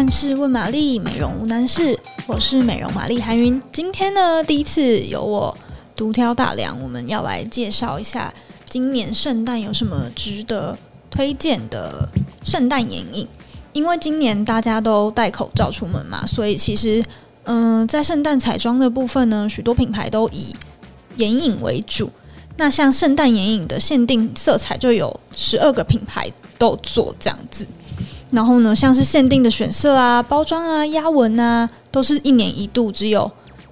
万事问玛丽，美容无难事。我是美容玛丽韩云。今天呢，第一次由我独挑大梁，我们要来介绍一下今年圣诞有什么值得推荐的圣诞眼影。因为今年大家都戴口罩出门嘛，所以其实，嗯、在圣诞彩妆的部分呢，许多品牌都以眼影为主。那像圣诞眼影的限定色彩就有十二个品牌都做这样子。然后呢，像是限定的选色啊、包装啊、压纹啊，都是一年一度，只有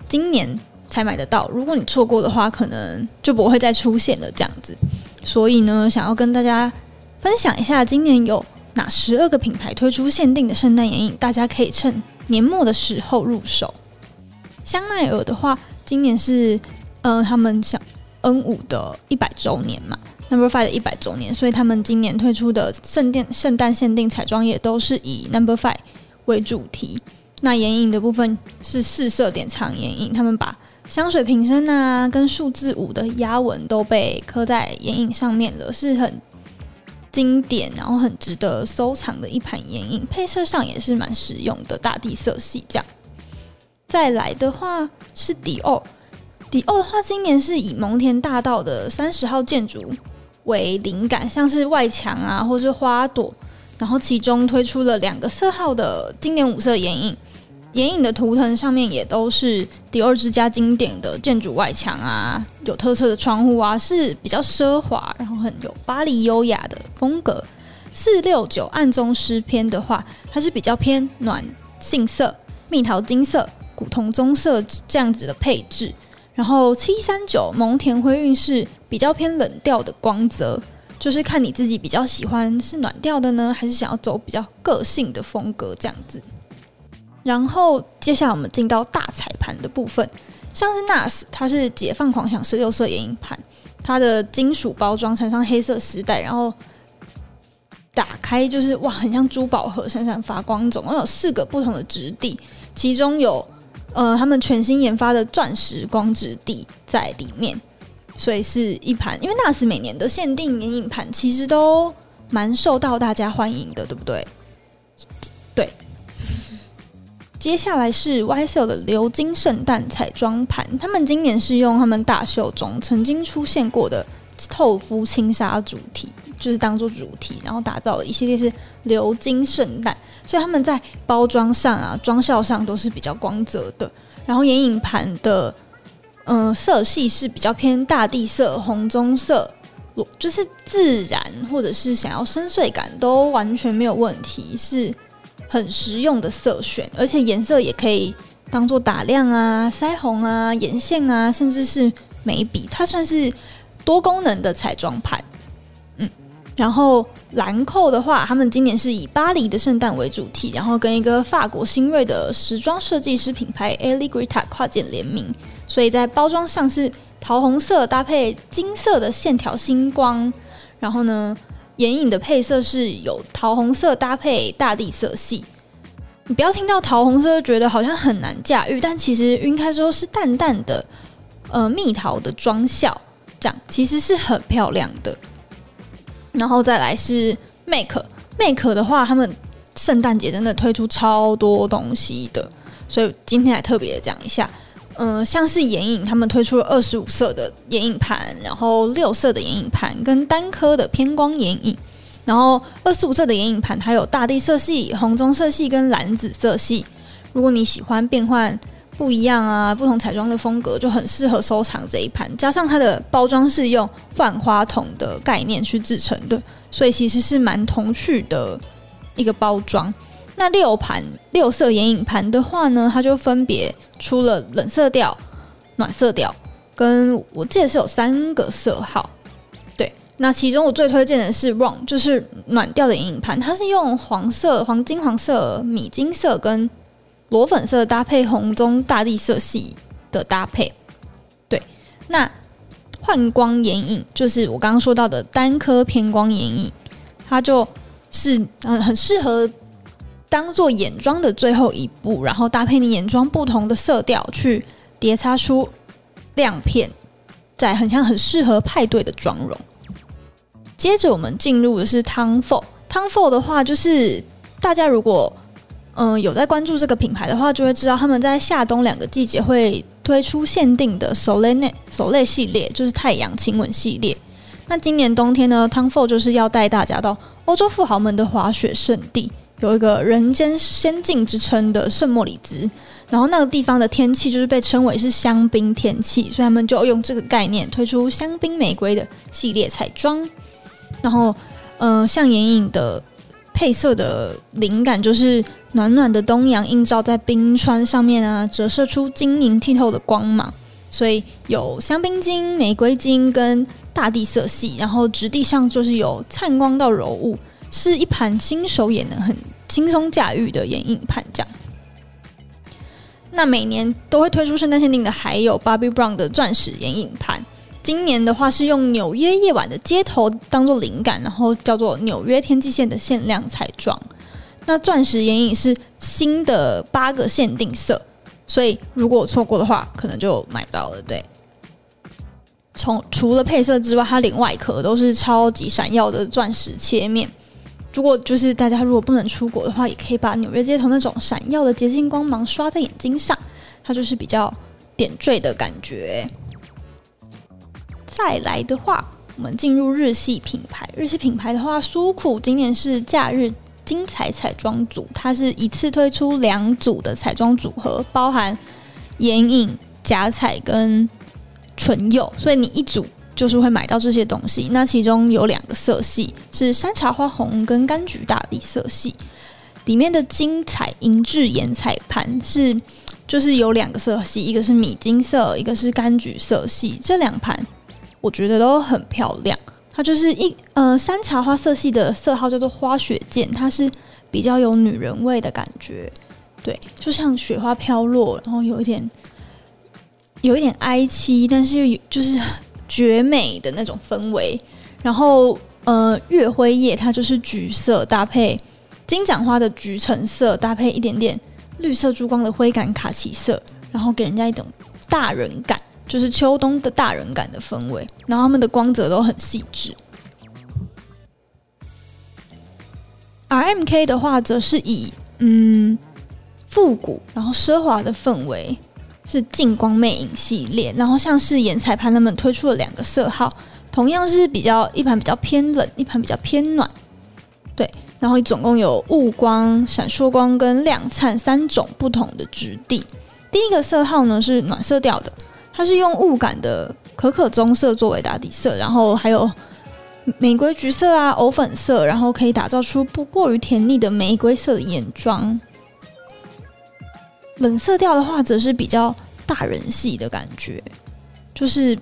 今年才买得到。如果你错过的话，可能就不会再出现了这样子。所以呢，想要跟大家分享一下，今年有哪十二个品牌推出限定的圣诞眼影，大家可以趁年末的时候入手。香奈儿的话，今年是嗯、呃，他们想 N 五的一百周年嘛。Number Five 的一百周年，所以他们今年推出的圣诞圣诞限定彩妆也都是以 Number Five 为主题。那眼影的部分是四色典藏眼影，他们把香水瓶身啊跟数字五的压纹都被刻在眼影上面了，是很经典，然后很值得收藏的一盘眼影。配色上也是蛮实用的，大地色系这样。再来的话是迪奥，迪奥的话今年是以蒙田大道的三十号建筑为灵感，像是外墙啊，或是花朵，然后其中推出了两个色号的经典五色眼影，眼影的图腾上面也都是迪奥之家经典的建筑外墙啊，有特色的窗户啊，是比较奢华，然后很有巴黎优雅的风格。四六九暗中诗篇的话，它是比较偏暖杏色、蜜桃金色、古铜棕色这样子的配置。然后七三九蒙田灰韵是比较偏冷调的光泽，就是看你自己比较喜欢是暖调的呢，还是想要走比较个性的风格这样子。然后接下来我们进到大彩盘的部分，像是 NARS，它是解放狂想十六色眼影盘，它的金属包装缠上黑色丝带，然后打开就是哇，很像珠宝盒，闪闪发光，总共有四个不同的质地，其中有。呃，他们全新研发的钻石光质地在里面，所以是一盘。因为 NARS 每年的限定眼影盘其实都蛮受到大家欢迎的，对不对？对。接下来是 YSL 的鎏金圣诞彩妆盘，他们今年是用他们大秀中曾经出现过的透肤轻纱主题。就是当做主题，然后打造了一系列是鎏金圣诞，所以他们在包装上啊、妆效上都是比较光泽的。然后眼影盘的嗯、色系是比较偏大地色、红棕色，就是自然或者是想要深邃感都完全没有问题，是很实用的色选，而且颜色也可以当做打亮啊、腮红啊、眼线啊，甚至是眉笔，它算是多功能的彩妆盘。然后兰蔻的话，他们今年是以巴黎的圣诞为主题，然后跟一个法国新锐的时装设计师品牌 Aligrita 跨界联名，所以在包装上是桃红色搭配金色的线条星光，然后呢，眼影的配色是有桃红色搭配大地色系。你不要听到桃红色就觉得好像很难驾驭，但其实晕开之后是淡淡的呃蜜桃的妆效，这样其实是很漂亮的。然后再来是 make make 的话，他们圣诞节真的推出超多东西的，所以今天来特别讲一下。嗯、像是眼影，他们推出了二十五色的眼影盘，然后六色的眼影盘跟单颗的偏光眼影。然后二十五色的眼影盘，它有大地色系、红棕色系跟蓝紫色系。如果你喜欢变换。不一样啊，不同彩妆的风格就很适合收藏这一盘。加上它的包装是用万花筒的概念去制成的，所以其实是蛮童趣的一个包装。那六盘六色眼影盘的话呢，它就分别出了冷色调、暖色调，跟我记得是有三个色号。对，那其中我最推荐的是 Ron，就是暖调的眼影盘，它是用黄色、黄金黄色、米金色跟。裸粉色搭配红棕大地色系的搭配，对，那幻光眼影就是我刚刚说到的单颗偏光眼影，它就是嗯很适合当做眼妆的最后一步，然后搭配你眼妆不同的色调去叠擦出亮片，在很像很适合派对的妆容。接着我们进入的是 Tom Ford，Tom Ford 的话就是大家如果。嗯有在关注这个品牌的话，就会知道他们在夏冬两个季节会推出限定的 Soleil Soleil 系列，就是太阳亲吻系列。那今年冬天呢，Tom Ford 就是要带大家到欧洲富豪们的滑雪胜地，有一个人间仙境之称的圣莫里兹。然后那个地方的天气就是被称为是香槟天气，所以他们就用这个概念推出香槟玫瑰的系列彩妆。然后，嗯、呃，像眼影的配色的灵感就是暖暖的东阳映照在冰川上面啊，折射出晶莹剔透的光芒。所以有香槟金、玫瑰金跟大地色系，然后质地上就是有灿光到柔雾，是一盘新手也能很轻松驾驭的眼影盘这样。那每年都会推出圣诞限定的，还有 Bobbi Brown 的钻石眼影盘。今年的话是用纽约夜晚的街头当做灵感，然后叫做纽约天际线的限量彩妆。那钻石眼影是新的八个限定色，所以如果我错过的话，可能就买不到了。对，从除了配色之外，它连外壳都是超级闪耀的钻石切面。如果就是大家如果不能出国的话，也可以把纽约街头那种闪耀的洁净光芒刷在眼睛上，它就是比较点缀的感觉。再来的话，我们进入日系品牌。日系品牌的话，苏库今年是假日精彩彩妆组，它是一次推出两组的彩妆组合，包含眼影、假彩跟唇釉，所以你一组。就是会买到这些东西，那其中有两个色系是山茶花红跟柑橘大地色系，里面的精彩银质眼彩盘是就是有两个色系，一个是米金色，一个是柑橘色系，这两盘我觉得都很漂亮。它就是一呃山茶花色系的色号叫做花雪见，它是比较有女人味的感觉，对，就像雪花飘落，然后有一点有一点哀凄，但是又就是。绝美的那种氛围，然后呃，月辉夜它就是橘色搭配金盏花的橘橙色，搭配一点点绿色珠光的灰感卡其色，然后给人家一种大人感，就是秋冬的大人感的氛围。然后他们的光泽都很细致。RMK 的话，则是以嗯复古然后奢华的氛围。是镜光魅影系列，然后像是眼彩盘，他们推出了两个色号，同样是比较一盘比较偏冷，一盘比较偏暖，对，然后总共有雾光、闪烁光跟亮灿三种不同的质地。第一个色号呢是暖色调的，它是用雾感的可可棕色作为打底色，然后还有玫瑰橘色啊、藕粉色，然后可以打造出不过于甜腻的玫瑰色的眼妆。冷色调的话，则是比较大人系的感觉，就是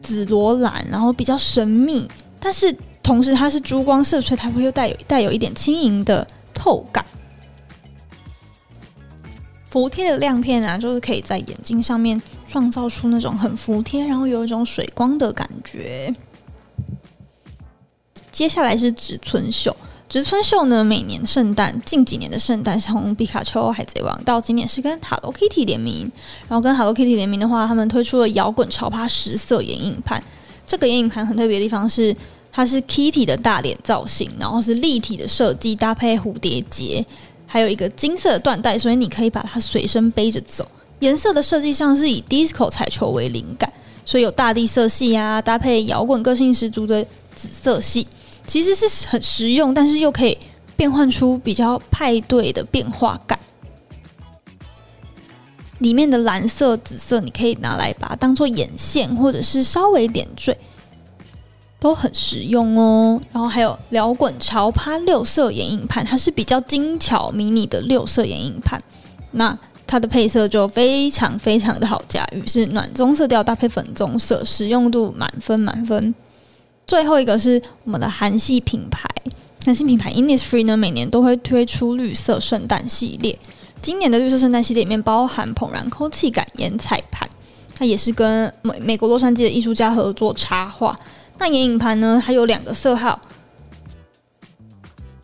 紫罗兰，然后比较神秘，但是同时它是珠光色，所以它会又带有带有一点轻盈的透感。服帖的亮片啊，就是可以在眼睛上面创造出那种很服帖，然后有一种水光的感觉。接下来是植村秀。植村秀呢，每年圣诞近几年的圣诞，从皮卡丘、海贼王到今年是跟 Hello Kitty 联名，然后跟 Hello Kitty 联名的话，他们推出了摇滚潮趴十色眼影盘。这个眼影盘很特别的地方是，它是 Kitty 的大脸造型，然后是立体的设计，搭配蝴蝶结，还有一个金色的缎带，所以你可以把它随身背着走。颜色的设计上是以 Disco 彩球为灵感，所以有大地色系啊，搭配摇滚个性十足的紫色系。其实是很实用，但是又可以变换出比较派对的变化感。里面的蓝色、紫色，你可以拿来把它当做眼线，或者是稍微点缀，都很实用哦。然后还有摇滚潮趴六色眼影盘，它是比较精巧迷你的六色眼影盘。那它的配色就非常非常的好驾驭，是暖棕色调搭配粉棕色，实用度满分满分。最后一个是我们的韩系品牌，韩系品牌 Innisfree 呢，每年都会推出绿色圣诞系列。今年的绿色圣诞系列里面包含怦然空气感眼彩盘，它也是跟美美国洛杉矶的艺术家合作插画。那眼影盘呢，它有两个色号，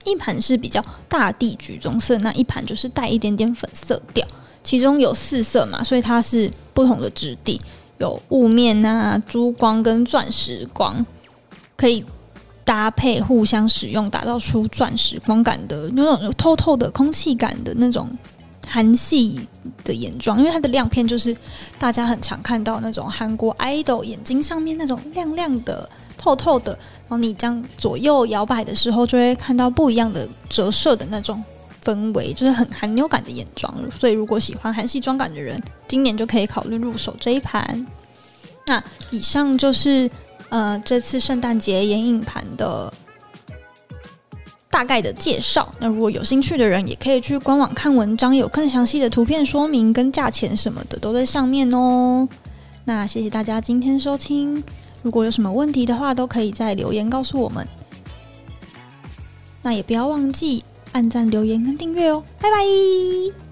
一盘是比较大地橘棕色，那一盘就是带一点点粉色调。其中有四色嘛，所以它是不同的质地，有雾面啊、珠光跟钻石光。可以搭配互相使用，打造出钻石光感的那种有透透的空气感的那种韩系的眼妆，因为它的亮片就是大家很常看到那种韩国 idol 眼睛上面那种亮亮的、透透的，然后你这样左右摇摆的时候，就会看到不一样的折射的那种氛围，就是很韩妞感的眼妆。所以如果喜欢韩系妆感的人，今年就可以考虑入手这一盘。那以上就是。呃，这次圣诞节眼影盘的大概的介绍。那如果有兴趣的人，也可以去官网看文章，有更详细的图片说明跟价钱什么的都在上面哦。那谢谢大家今天收听，如果有什么问题的话，都可以在留言告诉我们。那也不要忘记按赞、留言跟订阅哦。拜拜。